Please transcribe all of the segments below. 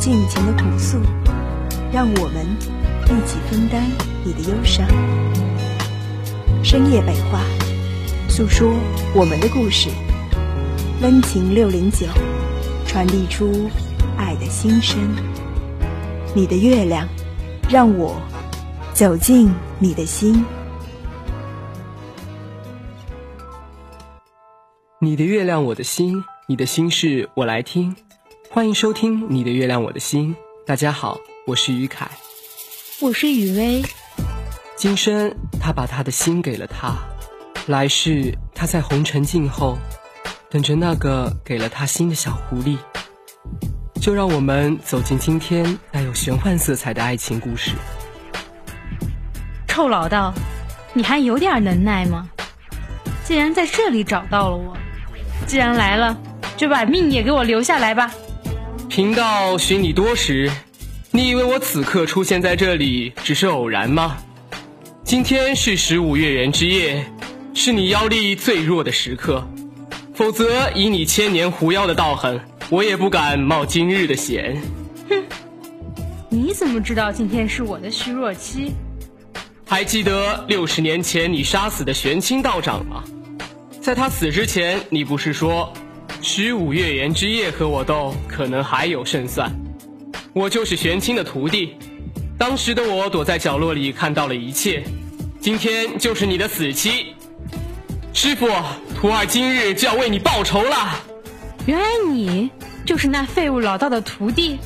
尽情的吐诉，让我们一起分担你的忧伤。深夜北话，诉说我们的故事。温情六零九，传递出爱的心声。你的月亮，让我走进你的心。你的月亮，我的心，你的心事我来听。欢迎收听《你的月亮我的心》。大家好，我是于凯，我是雨薇。今生他把他的心给了他，来世他在红尘静候。等着那个给了他心的小狐狸，就让我们走进今天带有玄幻色彩的爱情故事。臭老道，你还有点能耐吗？既然在这里找到了我，既然来了，就把命也给我留下来吧。贫道寻你多时，你以为我此刻出现在这里只是偶然吗？今天是十五月圆之夜，是你妖力最弱的时刻。否则，以你千年狐妖的道行，我也不敢冒今日的险。哼，你怎么知道今天是我的虚弱期？还记得六十年前你杀死的玄清道长吗？在他死之前，你不是说十五月圆之夜和我斗，可能还有胜算？我就是玄清的徒弟，当时的我躲在角落里看到了一切，今天就是你的死期。师傅，徒儿今日就要为你报仇了。原来你就是那废物老道的徒弟。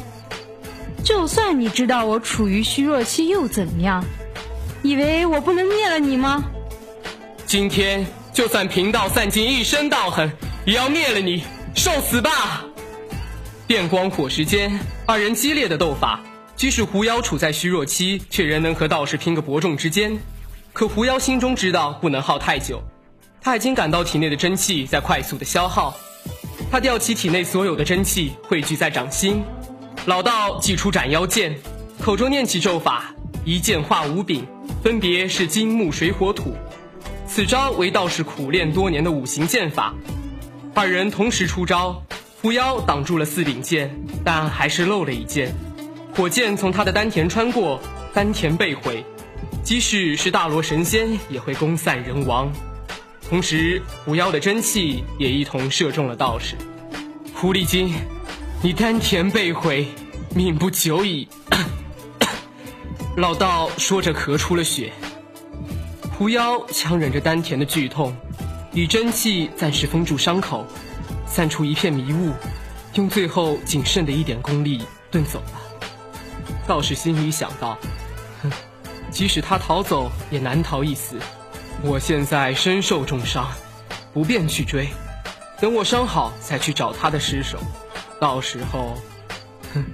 就算你知道我处于虚弱期又怎么样？以为我不能灭了你吗？今天就算贫道散尽一身道行，也要灭了你，受死吧！电光火石间，二人激烈的斗法，即使狐妖处在虚弱期，却仍能和道士拼个伯仲之间。可狐妖心中知道，不能耗太久。他已经感到体内的真气在快速的消耗，他吊起体内所有的真气汇聚在掌心，老道祭出斩妖剑，口中念起咒法，一剑化五柄，分别是金木水火土。此招为道士苦练多年的五行剑法。二人同时出招，狐妖挡住了四柄剑，但还是漏了一剑，火箭从他的丹田穿过，丹田被毁，即使是大罗神仙也会功散人亡。同时，狐妖的真气也一同射中了道士。狐狸精，你丹田被毁，命不久矣。老道说着，咳出了血。狐妖强忍着丹田的剧痛，以真气暂时封住伤口，散出一片迷雾，用最后仅剩的一点功力遁走了。道士心里想到：哼，即使他逃走，也难逃一死。我现在身受重伤，不便去追。等我伤好再去找他的尸首，到时候，哼。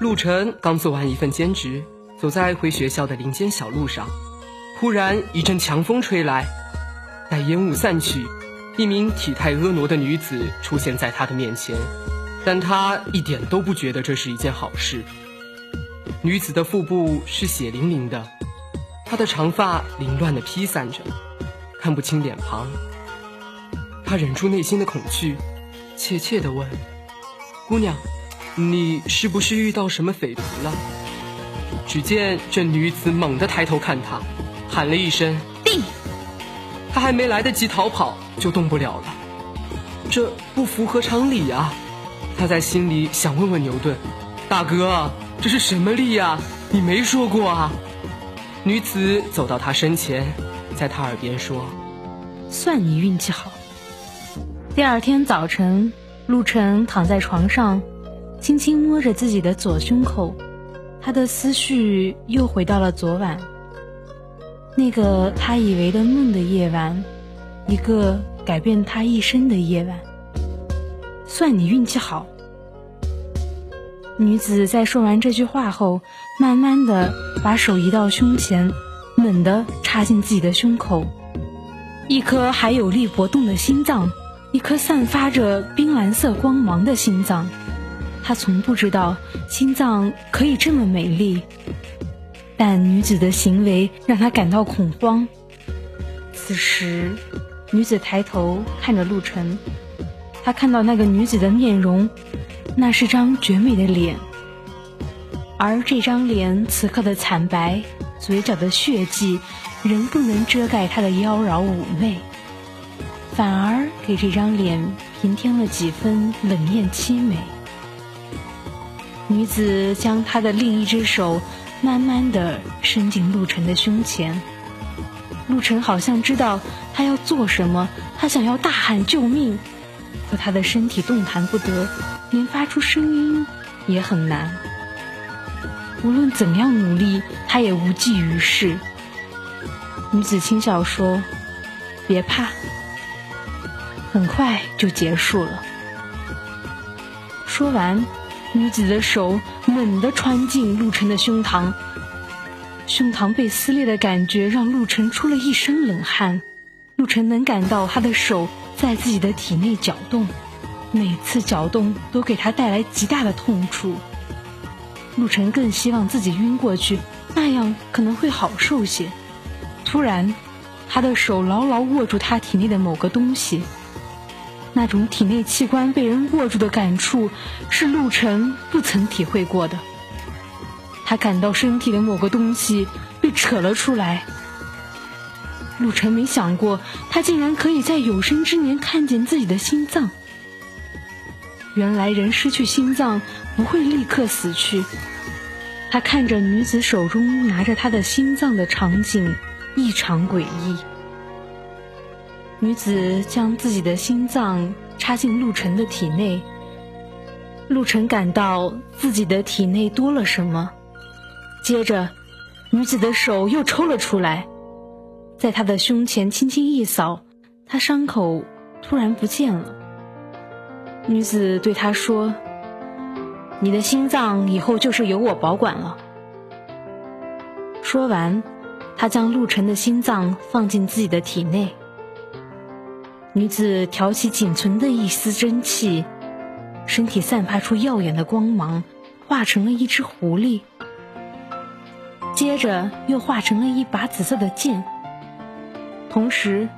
陆晨刚做完一份兼职，走在回学校的林间小路上，忽然一阵强风吹来，待烟雾散去。一名体态婀娜的女子出现在他的面前，但他一点都不觉得这是一件好事。女子的腹部是血淋淋的，她的长发凌乱的披散着，看不清脸庞。他忍住内心的恐惧，怯怯地问：“姑娘，你是不是遇到什么匪徒了？”只见这女子猛地抬头看他，喊了一声：“定！”他还没来得及逃跑，就动不了了，这不符合常理啊！他在心里想问问牛顿：“大哥，这是什么力呀？你没说过啊！”女子走到他身前，在他耳边说：“算你运气好。”第二天早晨，陆晨躺在床上，轻轻摸着自己的左胸口，他的思绪又回到了昨晚。那个他以为的梦的夜晚，一个改变他一生的夜晚。算你运气好。女子在说完这句话后，慢慢的把手移到胸前，猛地插进自己的胸口，一颗还有力搏动的心脏，一颗散发着冰蓝色光芒的心脏。她从不知道心脏可以这么美丽，但女子的行为让她感到恐慌。此时，女子抬头看着陆晨。他看到那个女子的面容，那是张绝美的脸，而这张脸此刻的惨白，嘴角的血迹，仍不能遮盖她的妖娆妩媚，反而给这张脸平添了几分冷艳凄美。女子将她的另一只手慢慢的伸进陆晨的胸前，陆晨好像知道他要做什么，他想要大喊救命。可他的身体动弹不得，连发出声音也很难。无论怎样努力，他也无济于事。女子轻笑说：“别怕，很快就结束了。”说完，女子的手猛地穿进陆晨的胸膛，胸膛被撕裂的感觉让陆晨出了一身冷汗。陆晨能感到她的手。在自己的体内搅动，每次搅动都给他带来极大的痛楚。陆晨更希望自己晕过去，那样可能会好受些。突然，他的手牢牢握住他体内的某个东西，那种体内器官被人握住的感触，是陆晨不曾体会过的。他感到身体的某个东西被扯了出来。陆晨没想过，他竟然可以在有生之年看见自己的心脏。原来人失去心脏不会立刻死去。他看着女子手中拿着他的心脏的场景，异常诡异。女子将自己的心脏插进陆晨的体内，陆晨感到自己的体内多了什么。接着，女子的手又抽了出来。在他的胸前轻轻一扫，他伤口突然不见了。女子对他说：“你的心脏以后就是由我保管了。”说完，他将陆晨的心脏放进自己的体内。女子挑起仅存的一丝真气，身体散发出耀眼的光芒，化成了一只狐狸，接着又化成了一把紫色的剑。同时，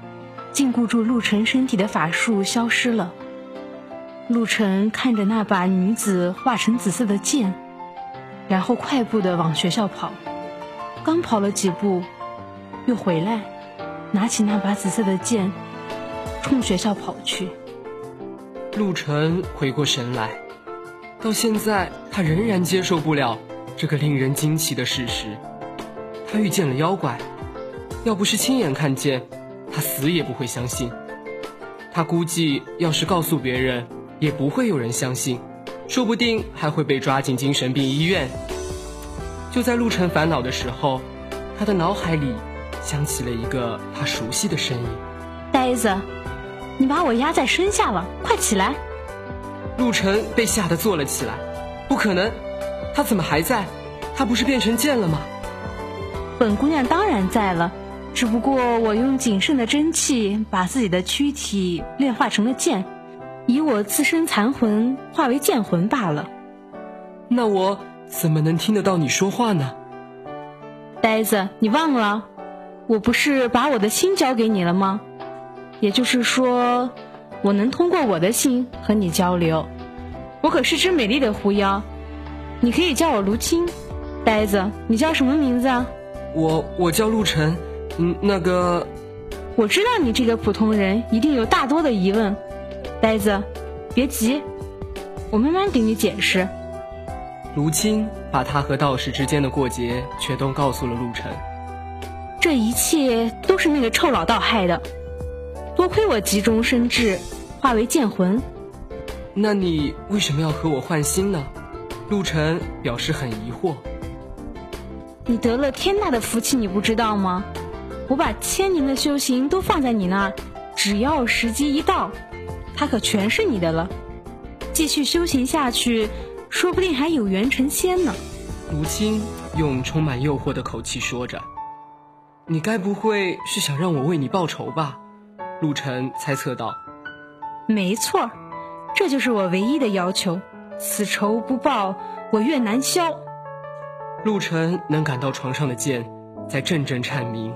禁锢住陆晨身体的法术消失了。陆晨看着那把女子化成紫色的剑，然后快步的往学校跑。刚跑了几步，又回来，拿起那把紫色的剑，冲学校跑去。陆晨回过神来，到现在他仍然接受不了这个令人惊奇的事实：他遇见了妖怪。要不是亲眼看见，他死也不会相信。他估计，要是告诉别人，也不会有人相信，说不定还会被抓进精神病医院。就在陆晨烦恼的时候，他的脑海里响起了一个他熟悉的身影：“呆子，你把我压在身下了，快起来！”陆晨被吓得坐了起来。不可能，他怎么还在？他不是变成剑了吗？本姑娘当然在了。只不过我用仅剩的真气把自己的躯体炼化成了剑，以我自身残魂化为剑魂罢了。那我怎么能听得到你说话呢？呆子，你忘了，我不是把我的心交给你了吗？也就是说，我能通过我的心和你交流。我可是只美丽的狐妖，你可以叫我卢青。呆子，你叫什么名字啊？我我叫陆晨。嗯，那个，我知道你这个普通人一定有大多的疑问，呆子，别急，我慢慢给你解释。卢青把他和道士之间的过节全都告诉了陆晨，这一切都是那个臭老道害的，多亏我急中生智，化为剑魂。那你为什么要和我换心呢？陆晨表示很疑惑。你得了天大的福气，你不知道吗？我把千年的修行都放在你那儿，只要时机一到，它可全是你的了。继续修行下去，说不定还有缘成仙呢。卢青用充满诱惑的口气说着：“你该不会是想让我为你报仇吧？”陆晨猜测道：“没错，这就是我唯一的要求。此仇不报，我愿难消。”陆晨能感到床上的剑在阵阵颤鸣。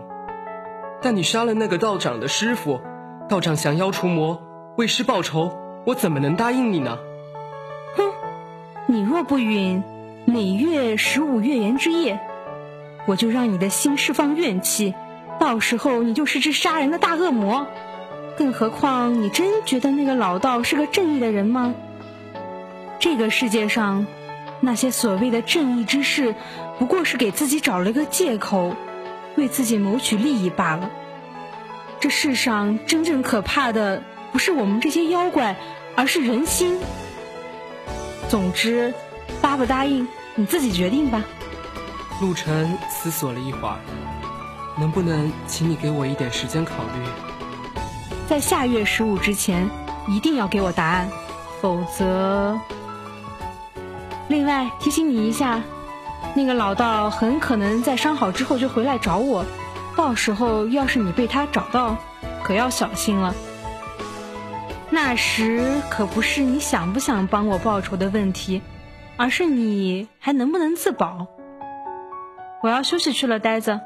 但你杀了那个道长的师傅，道长降妖除魔，为师报仇，我怎么能答应你呢？哼，你若不允，每月十五月圆之夜，我就让你的心释放怨气，到时候你就是只杀人的大恶魔。更何况，你真觉得那个老道是个正义的人吗？这个世界上，那些所谓的正义之士，不过是给自己找了个借口，为自己谋取利益罢了。这世上真正可怕的，不是我们这些妖怪，而是人心。总之，答不答应，你自己决定吧。陆晨思索了一会儿，能不能请你给我一点时间考虑？在下月十五之前，一定要给我答案，否则。另外提醒你一下，那个老道很可能在伤好之后就回来找我，到时候要是你被他找到，可要小心了。那时可不是你想不想帮我报仇的问题，而是你还能不能自保。我要休息去了，呆子。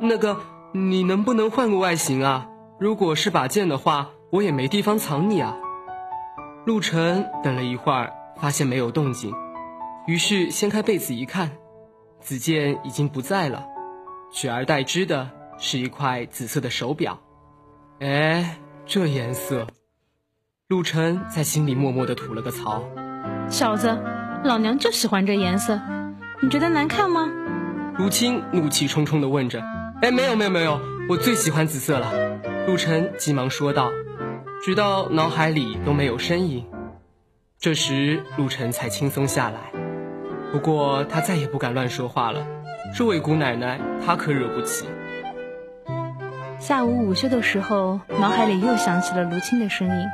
那个，你能不能换个外形啊？如果是把剑的话，我也没地方藏你啊。陆晨等了一会儿，发现没有动静，于是掀开被子一看，子剑已经不在了，取而代之的是一块紫色的手表。哎，这颜色，陆晨在心里默默的吐了个槽。小子，老娘就喜欢这颜色，你觉得难看吗？如青怒气冲冲的问着。哎，没有没有没有，我最喜欢紫色了。陆晨急忙说道，直到脑海里都没有身影。这时，陆晨才轻松下来。不过，他再也不敢乱说话了。这位姑奶奶，他可惹不起。下午午休的时候，脑海里又响起了卢青的声音：“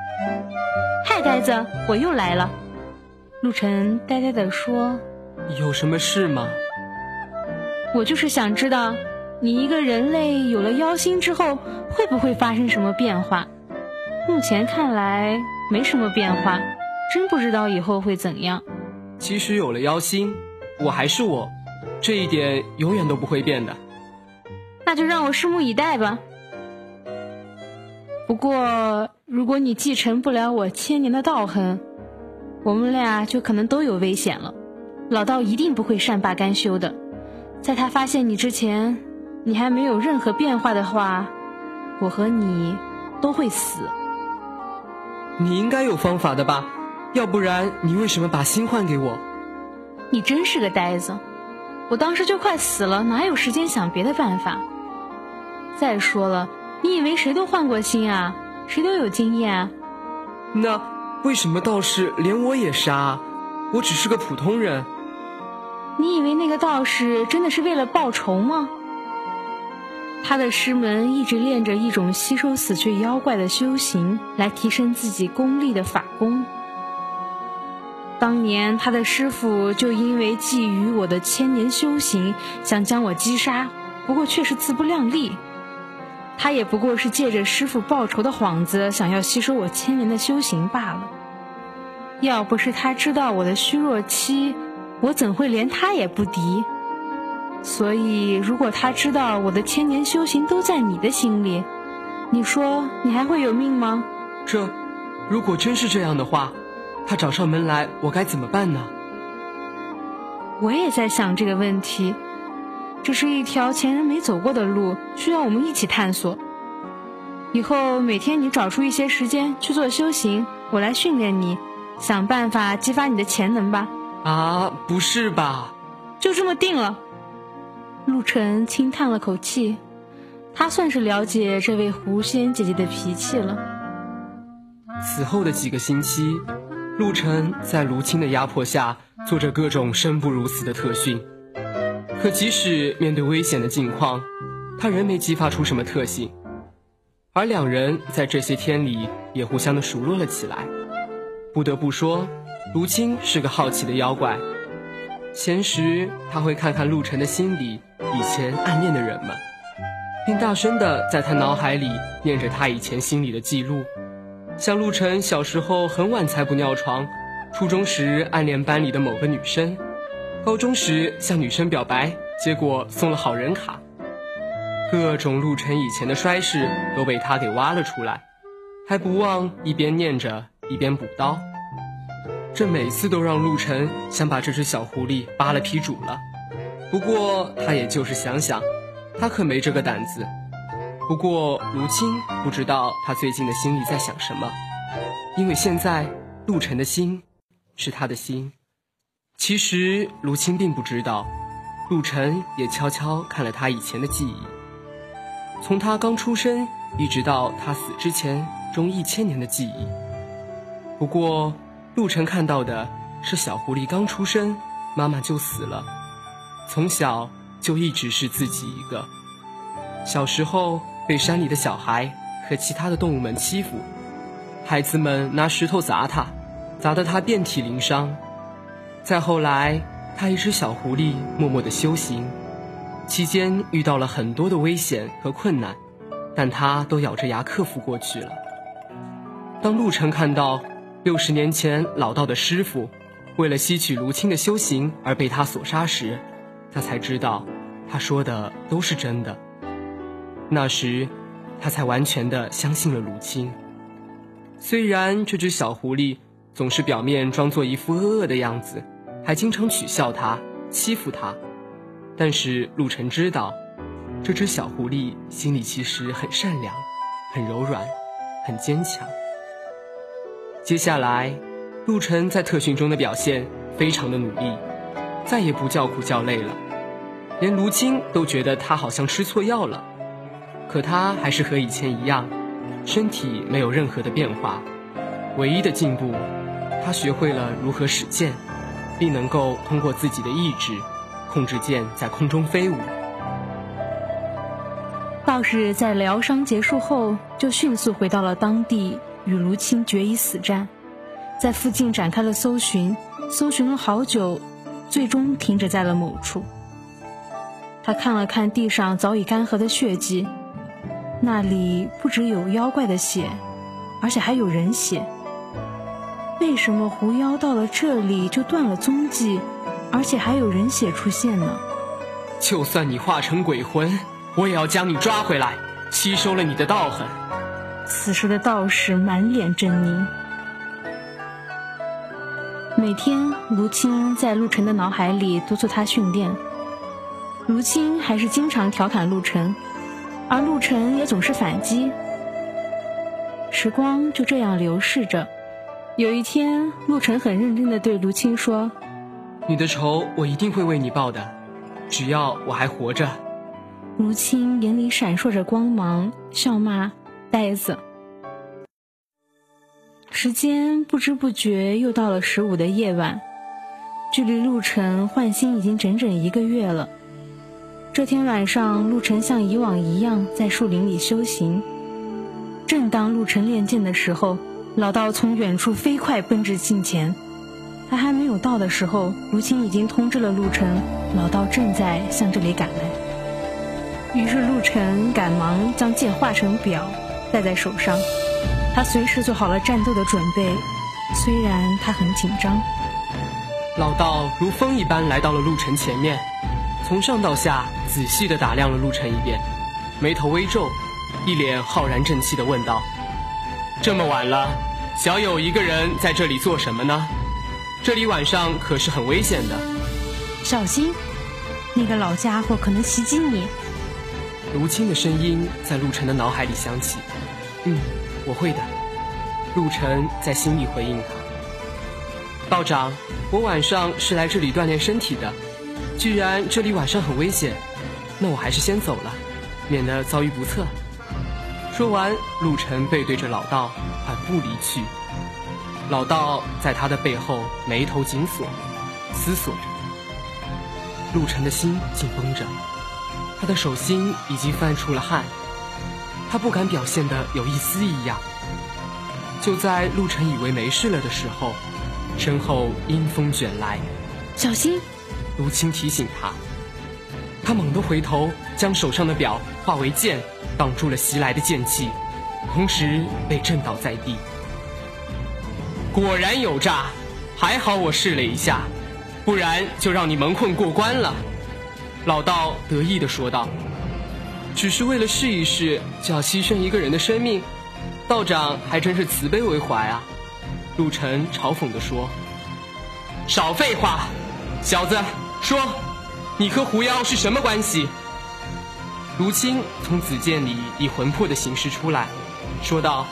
嗨，呆子，我又来了。”陆晨呆呆地说：“有什么事吗？”我就是想知道。你一个人类有了妖心之后，会不会发生什么变化？目前看来没什么变化，真不知道以后会怎样。即使有了妖心，我还是我，这一点永远都不会变的。那就让我拭目以待吧。不过，如果你继承不了我千年的道行，我们俩就可能都有危险了。老道一定不会善罢甘休的，在他发现你之前。你还没有任何变化的话，我和你都会死。你应该有方法的吧？要不然你为什么把心换给我？你真是个呆子！我当时就快死了，哪有时间想别的办法？再说了，你以为谁都换过心啊？谁都有经验？那为什么道士连我也杀？我只是个普通人。你以为那个道士真的是为了报仇吗？他的师门一直练着一种吸收死去妖怪的修行，来提升自己功力的法功。当年他的师傅就因为觊觎我的千年修行，想将我击杀，不过却是自不量力。他也不过是借着师傅报仇的幌子，想要吸收我千年的修行罢了。要不是他知道我的虚弱期，我怎会连他也不敌？所以，如果他知道我的千年修行都在你的心里，你说你还会有命吗？这，如果真是这样的话，他找上门来，我该怎么办呢？我也在想这个问题。这是一条前人没走过的路，需要我们一起探索。以后每天你找出一些时间去做修行，我来训练你，想办法激发你的潜能吧。啊，不是吧？就这么定了。陆晨轻叹了口气，他算是了解这位狐仙姐姐的脾气了。此后的几个星期，陆晨在卢青的压迫下做着各种生不如死的特训。可即使面对危险的境况，他仍没激发出什么特性。而两人在这些天里也互相的熟络了起来。不得不说，卢青是个好奇的妖怪。闲时他会看看陆晨的心里以前暗恋的人们，并大声的在他脑海里念着他以前心里的记录。像陆晨小时候很晚才不尿床，初中时暗恋班里的某个女生，高中时向女生表白，结果送了好人卡。各种陆晨以前的衰事都被他给挖了出来，还不忘一边念着一边补刀。这每次都让陆晨想把这只小狐狸扒了皮煮了。不过他也就是想想，他可没这个胆子。不过卢青不知道他最近的心里在想什么，因为现在陆晨的心是他的心。其实卢青并不知道，陆晨也悄悄看了他以前的记忆。从他刚出生一直到他死之前，中一千年的记忆。不过，陆晨看到的是小狐狸刚出生，妈妈就死了，从小就一直是自己一个。小时候被山里的小孩和其他的动物们欺负，孩子们拿石头砸他，砸得他遍体鳞伤。再后来，他一只小狐狸默默的修行。期间遇到了很多的危险和困难，但他都咬着牙克服过去了。当陆晨看到六十年前老道的师傅为了吸取卢青的修行而被他所杀时，他才知道他说的都是真的。那时，他才完全的相信了卢青。虽然这只小狐狸总是表面装作一副恶恶的样子，还经常取笑他、欺负他。但是陆晨知道，这只小狐狸心里其实很善良，很柔软，很坚强。接下来，陆晨在特训中的表现非常的努力，再也不叫苦叫累了，连卢青都觉得他好像吃错药了。可他还是和以前一样，身体没有任何的变化，唯一的进步，他学会了如何使剑，并能够通过自己的意志。控制剑在空中飞舞。道士在疗伤结束后，就迅速回到了当地，与卢青决一死战，在附近展开了搜寻，搜寻了好久，最终停止在了某处。他看了看地上早已干涸的血迹，那里不只有妖怪的血，而且还有人血。为什么狐妖到了这里就断了踪迹？而且还有人血出现呢。就算你化成鬼魂，我也要将你抓回来，吸收了你的道痕。此时的道士满脸狰狞。每天，卢青在陆晨的脑海里督促他训练。卢青还是经常调侃陆晨，而陆晨也总是反击。时光就这样流逝着。有一天，陆晨很认真的对卢青说。你的仇我一定会为你报的，只要我还活着。卢青眼里闪烁着光芒，笑骂：“呆子。”时间不知不觉又到了十五的夜晚，距离陆晨换心已经整整一个月了。这天晚上，陆晨像以往一样在树林里修行。正当陆晨练剑的时候，老道从远处飞快奔至近前。他还没有到的时候，卢青已经通知了陆晨，老道正在向这里赶来。于是陆晨赶忙将剑化成表，戴在手上。他随时做好了战斗的准备，虽然他很紧张。老道如风一般来到了陆晨前面，从上到下仔细地打量了陆晨一遍，眉头微皱，一脸浩然正气地问道：“这么晚了，小友一个人在这里做什么呢？”这里晚上可是很危险的，小心，那个老家伙可能袭击你。卢青的声音在陆晨的脑海里响起。嗯，我会的。陆晨在心里回应他。道长，我晚上是来这里锻炼身体的。既然这里晚上很危险，那我还是先走了，免得遭遇不测。说完，陆晨背对着老道，缓步离去。老道在他的背后眉头紧锁，思索着。陆晨的心紧绷着，他的手心已经泛出了汗，他不敢表现的有一丝异样。就在陆晨以为没事了的时候，身后阴风卷来，小心！卢青提醒他。他猛地回头，将手上的表化为剑，挡住了袭来的剑气，同时被震倒在地。果然有诈，还好我试了一下，不然就让你蒙混过关了。老道得意地说道：“只是为了试一试，就要牺牲一个人的生命，道长还真是慈悲为怀啊。”陆晨嘲讽地说：“少废话，小子，说，你和狐妖是什么关系？”卢青从紫剑里以魂魄的形式出来，说道：“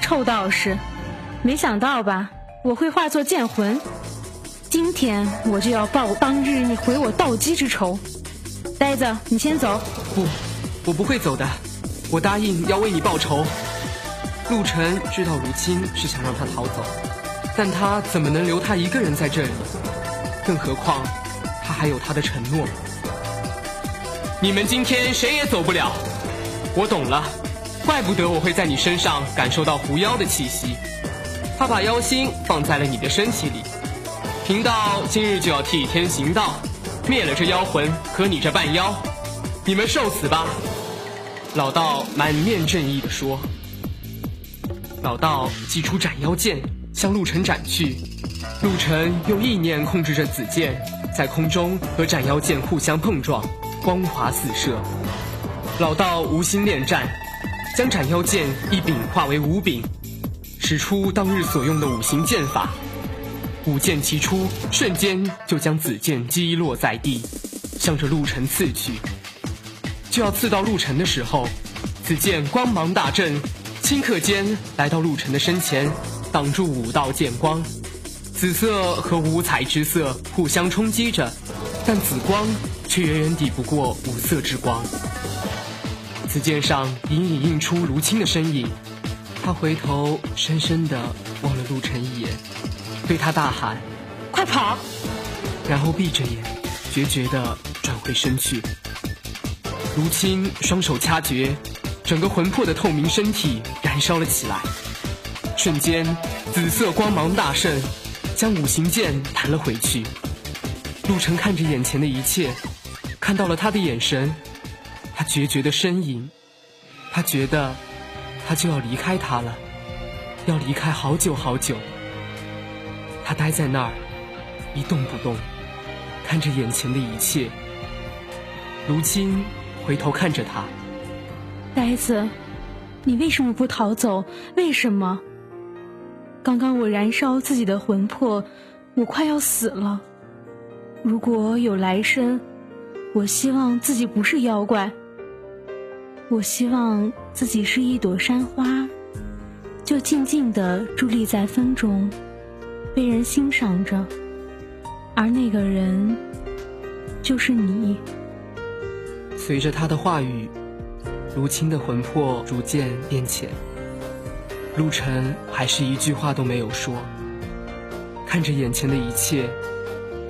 臭道士，没想到吧？我会化作剑魂。”今天我就要报当日你毁我道基之仇，呆子，你先走。不，我不会走的，我答应要为你报仇。陆晨知道卢青是想让他逃走，但他怎么能留他一个人在这里？更何况他还有他的承诺。你们今天谁也走不了。我懂了，怪不得我会在你身上感受到狐妖的气息。他把妖心放在了你的身体里。贫道今日就要替天行道，灭了这妖魂和你这半妖，你们受死吧！老道满面正义地说。老道祭出斩妖剑向陆晨斩去，陆晨用意念控制着紫剑，在空中和斩妖剑互相碰撞，光华四射。老道无心恋战，将斩妖剑一柄化为五柄，使出当日所用的五行剑法。舞剑齐出，瞬间就将紫剑击落在地，向着陆晨刺去。就要刺到陆晨的时候，紫剑光芒大振，顷刻间来到陆晨的身前，挡住五道剑光。紫色和五彩之色互相冲击着，但紫光却远远抵不过五色之光。紫剑上隐隐映出卢青的身影，他回头深深地望了陆晨一眼。对他大喊：“快跑！”然后闭着眼，决绝地转回身去。卢青双手掐诀，整个魂魄的透明身体燃烧了起来。瞬间，紫色光芒大盛，将五行剑弹了回去。陆晨看着眼前的一切，看到了他的眼神，他决绝的身影，他觉得他就要离开他了，要离开好久好久。他呆在那儿，一动不动，看着眼前的一切。如今回头看着他，呆子，你为什么不逃走？为什么？刚刚我燃烧自己的魂魄，我快要死了。如果有来生，我希望自己不是妖怪。我希望自己是一朵山花，就静静地伫立在风中。被人欣赏着，而那个人就是你。随着他的话语，卢青的魂魄逐渐变浅。陆晨还是一句话都没有说，看着眼前的一切，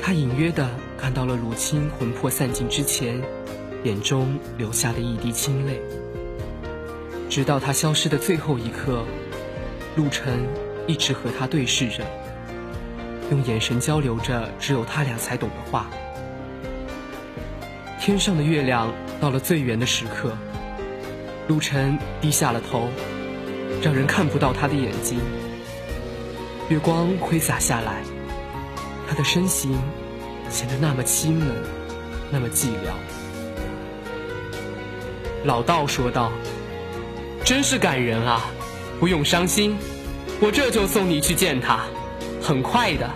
他隐约的看到了卢青魂魄散尽之前，眼中流下的一滴清泪。直到他消失的最后一刻，陆晨一直和他对视着。用眼神交流着只有他俩才懂的话。天上的月亮到了最圆的时刻，陆晨低下了头，让人看不到他的眼睛。月光挥洒下来，他的身形显得那么凄冷，那么寂寥。老道说道：“真是感人啊，不用伤心，我这就送你去见他。”很快的，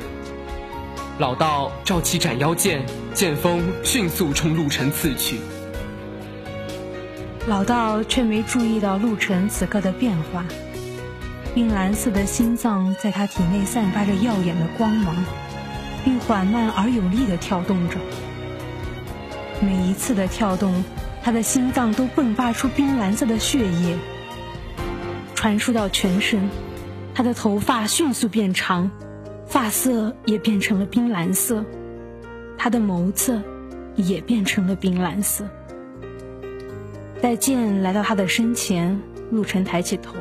老道召起斩妖剑，剑锋迅速冲陆晨刺去。老道却没注意到陆晨此刻的变化，冰蓝色的心脏在他体内散发着耀眼的光芒，并缓慢而有力的跳动着。每一次的跳动，他的心脏都迸发出冰蓝色的血液，传输到全身。他的头发迅速变长。发色也变成了冰蓝色，他的眸子也变成了冰蓝色。待剑来到他的身前，陆晨抬起头，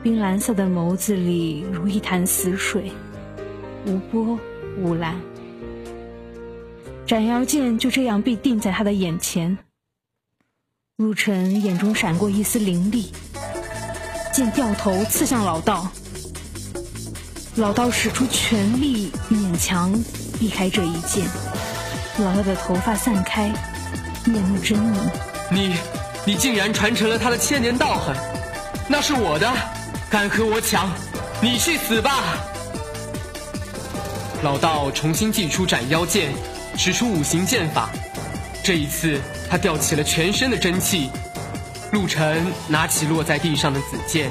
冰蓝色的眸子里如一潭死水，无波无澜。斩妖剑就这样被定在他的眼前。陆晨眼中闪过一丝凌厉，剑掉头刺向老道。老道使出全力，勉强避开这一剑。老道的头发散开，面目狰狞。你，你竟然传承了他的千年道痕，那是我的，敢和我抢？你去死吧！老道重新祭出斩妖剑。使出五行剑法，这一次他吊起了全身的真气。陆晨拿起落在地上的紫剑，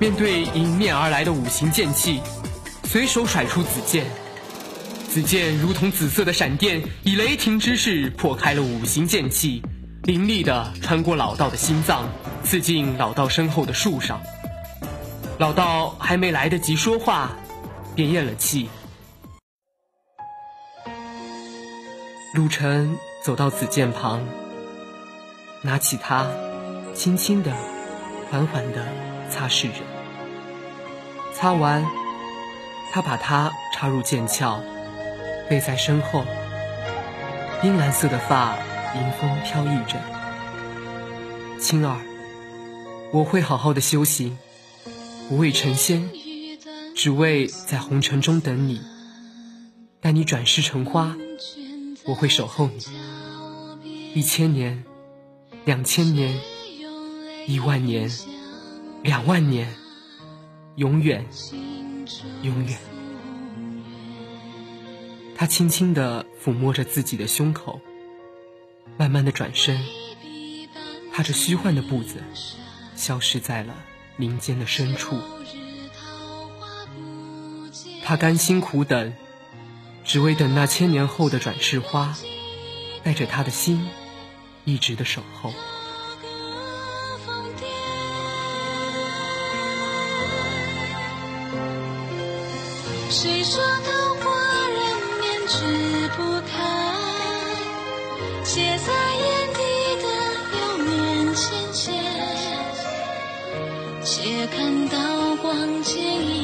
面对迎面而来的五行剑气，随手甩出紫剑。紫剑如同紫色的闪电，以雷霆之势破开了五行剑气，凌厉地穿过老道的心脏，刺进老道身后的树上。老道还没来得及说话，便咽了气。陆晨走到紫剑旁，拿起它，轻轻的、缓缓的擦拭着。擦完，他把它插入剑鞘，背在身后。冰蓝色的发迎风飘逸着。青儿，我会好好的修行，不为成仙，只为在红尘中等你，待你转世成花。我会守候你，一千年，两千年，一万年，两万年，永远，永远。他轻轻地抚摸着自己的胸口，慢慢的转身，踏着虚幻的步子，消失在了林间的深处。他甘心苦等。只为等那千年后的转世花，带着他的心，一直的守候。看刀光剑影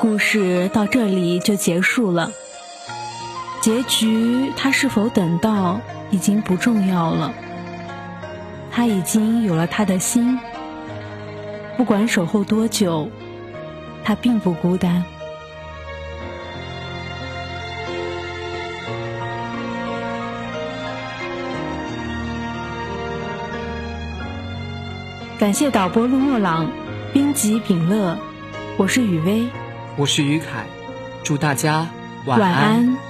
故事到这里就结束了。结局他是否等到已经不重要了。他已经有了他的心，不管守候多久，他并不孤单。感谢导播陆墨朗，编辑秉乐，我是雨薇。我是于凯，祝大家晚安。